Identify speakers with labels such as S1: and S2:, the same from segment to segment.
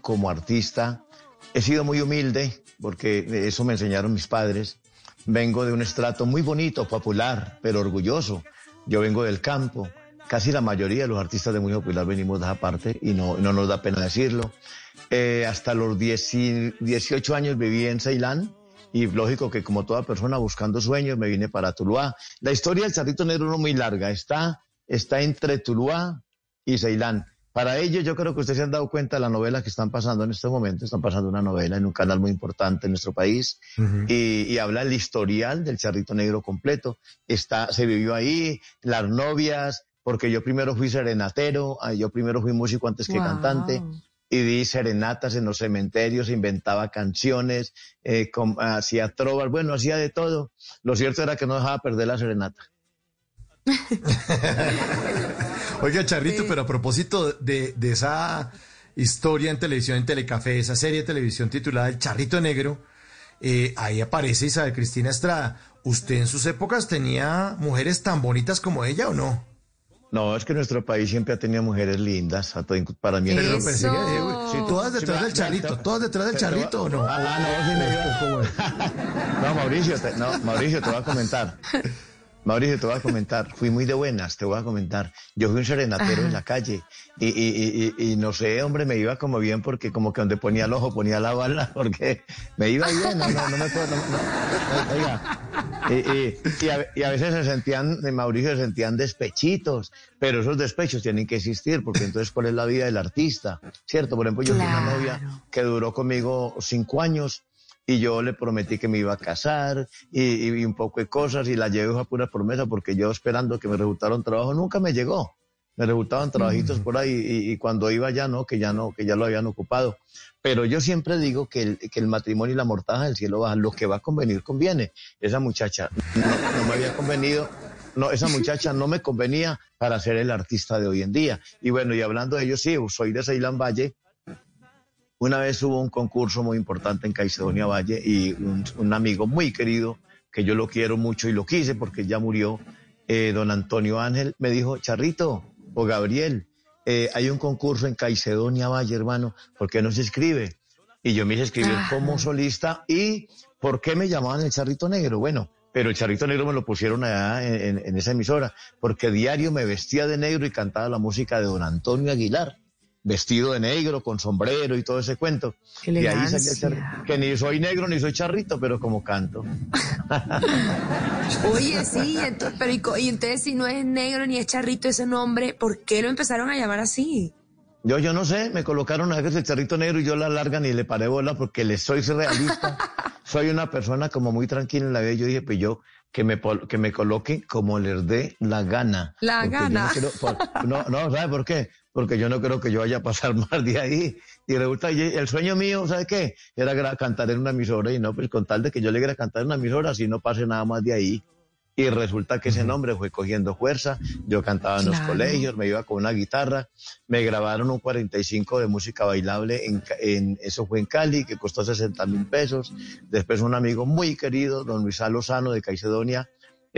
S1: Como artista, he sido muy humilde porque eso me enseñaron mis padres. Vengo de un estrato muy bonito, popular, pero orgulloso. Yo vengo del campo. Casi la mayoría de los artistas de muy popular venimos de esa parte y no, no nos da pena decirlo. Eh, hasta los 10, 18 años viví en Ceilán y lógico que como toda persona buscando sueños me vine para Tuluá. La historia del Charrito Negro no muy larga, está, está entre Tuluá y Ceilán. Para ello yo creo que ustedes se han dado cuenta de la novela que están pasando en este momento, están pasando una novela en un canal muy importante en nuestro país y, y, habla el historial del Charrito Negro completo. Está, se vivió ahí, las novias, porque yo primero fui serenatero, yo primero fui músico antes que
S2: Wow.
S1: cantante y di serenatas en los cementerios, inventaba canciones, eh, hacía trovas, bueno, hacía de todo. Lo cierto era que no dejaba perder la serenata.
S3: Oiga, Charrito, pero a propósito de, de esa historia en televisión, en Telecafé, esa serie de televisión titulada El Charrito Negro, eh, ahí aparece Isabel Cristina Estrada. ¿Usted en sus épocas tenía mujeres tan bonitas como ella o no?
S1: No, es que nuestro país siempre ha tenido mujeres lindas, a todo- para mí.
S3: Pero pensé que, eh, güey,
S2: Sí,
S3: todas detrás del Charrito,
S1: me-
S3: todas detrás del Charrito o no.
S1: Ah, no, sí me iba. No, Mauricio, te, no, Mauricio, te voy a comentar. Mauricio, te voy a comentar. Fui muy de buenas, te voy a comentar. Yo fui un serenatero en la calle y, y, y, y- no sé, hombre, me iba como bien porque como que donde ponía el ojo ponía la bala porque me iba bien, no, no, no me acuerdo. no, oiga. Y, y- y a, y a veces se sentían, Mauricio, se sentían despechitos, pero esos despechos tienen que existir porque entonces cuál es la vida del artista, ¿cierto? Por ejemplo, yo tuve una
S2: Claro.
S1: novia que duró conmigo cinco años y yo le prometí que me iba a casar y, y un poco de cosas y la llevé a pura promesa porque yo esperando que me resultara un trabajo nunca me llegó. Me resultaban trabajitos por ahí y, y cuando iba ya no, que ya no, que ya lo habían ocupado. Pero yo siempre digo que el, que el matrimonio y la mortaja del cielo bajan. Lo que va a convenir conviene. Esa muchacha no, no me había convenido no, esa muchacha no me convenía para ser el artista de hoy en día. Y bueno, y hablando de ello, sí, soy de Ceilán Valle. Una vez hubo un concurso muy importante en Caicedonia Valle y un, un amigo muy querido, que yo lo quiero mucho y lo quise porque ya murió, eh, don Antonio Ángel, me dijo, Charrito o Gabriel, eh, hay un concurso en Caicedonia Valle, hermano, ¿por qué no se escribe? Y yo me hice escribir como solista y ¿por qué me llamaban el Charrito Negro? Bueno, pero el Charrito Negro me lo pusieron allá en, en- en esa emisora, porque diario me vestía de negro y cantaba la música de don Antonio Aguilar, vestido de negro, con sombrero y todo ese cuento.
S2: Qué
S1: Y ahí el
S2: elegancia.
S1: Que ni soy negro ni soy charrito, pero como canto.
S4: Oye, sí, ento- pero y, entonces si no es negro ni es charrito ese nombre, ¿por qué lo empezaron a llamar así?
S1: Yo, yo no sé, me colocaron a ese charrito negro y yo la larga ni le paré bola porque le soy realista. soy una persona como muy tranquila en la vida. Yo dije, pues yo, que me, que me coloquen como les dé la gana.
S4: La gana.
S1: No, quiero- por- no, no, ¿sabe por qué? Porque yo no creo que yo vaya a pasar más de ahí. Y resulta, el sueño mío, ¿sabe qué? Era cantar en una emisora y no, pues con tal de que yo le quiera cantar en una emisora, si no pase nada más de ahí. Y resulta que ese nombre fue cogiendo fuerza. Yo cantaba en los colegios, me iba con una guitarra. Me grabaron un 45 de música bailable, en, eso fue en Cali, que costó 60 mil pesos. Después un amigo muy querido, don Luis A. Lozano de Caicedonia,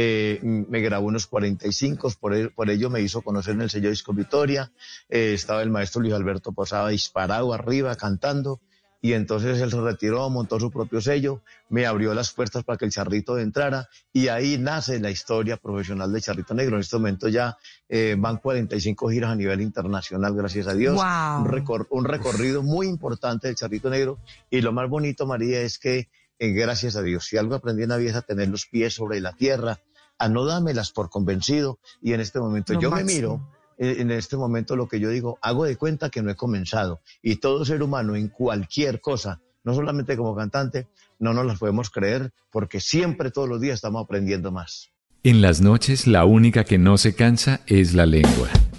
S1: eh, me grabó unos 45, por, el- por ello me hizo conocer en el sello Disco Victoria. Eh, estaba el maestro Luis Alberto Posada disparado arriba, cantando. Y entonces él se retiró, montó su propio sello, me abrió las puertas para que el Charrito entrara y ahí nace la historia profesional de Charrito Negro. En este momento ya eh, van 45 giras a nivel internacional, gracias a Dios.
S4: Wow.
S1: Un, recor- un recorrido muy importante del Charrito Negro. Y lo más bonito, María, es que eh, gracias a Dios, si algo aprendí en la vida es a tener los pies sobre la tierra, a no dámelas por convencido. Y en este momento yo me miro eh, en este momento lo que yo digo, hago de cuenta que no he comenzado. Y todo ser humano en cualquier cosa, no solamente como cantante, no nos las podemos creer porque siempre, todos los días estamos aprendiendo más.
S5: En las noches la única que no se cansa es la lengua.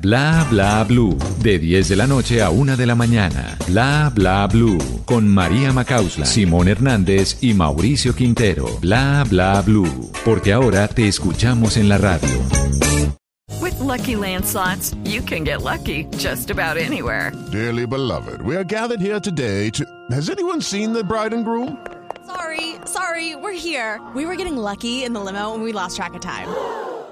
S5: Bla Bla Blue, de 10 de la noche a 1 de la mañana. Bla Bla Blue, con María Macausla, Simón Hernández y Mauricio Quintero. Bla Bla Blue, porque ahora te escuchamos en la radio.
S6: With lucky landslots, you can get lucky just about anywhere.
S7: Dearly beloved, we are gathered here today to. Has anyone seen the bride and groom?
S2: Sorry, sorry, we're here. We were getting lucky in the limo and we lost track of time.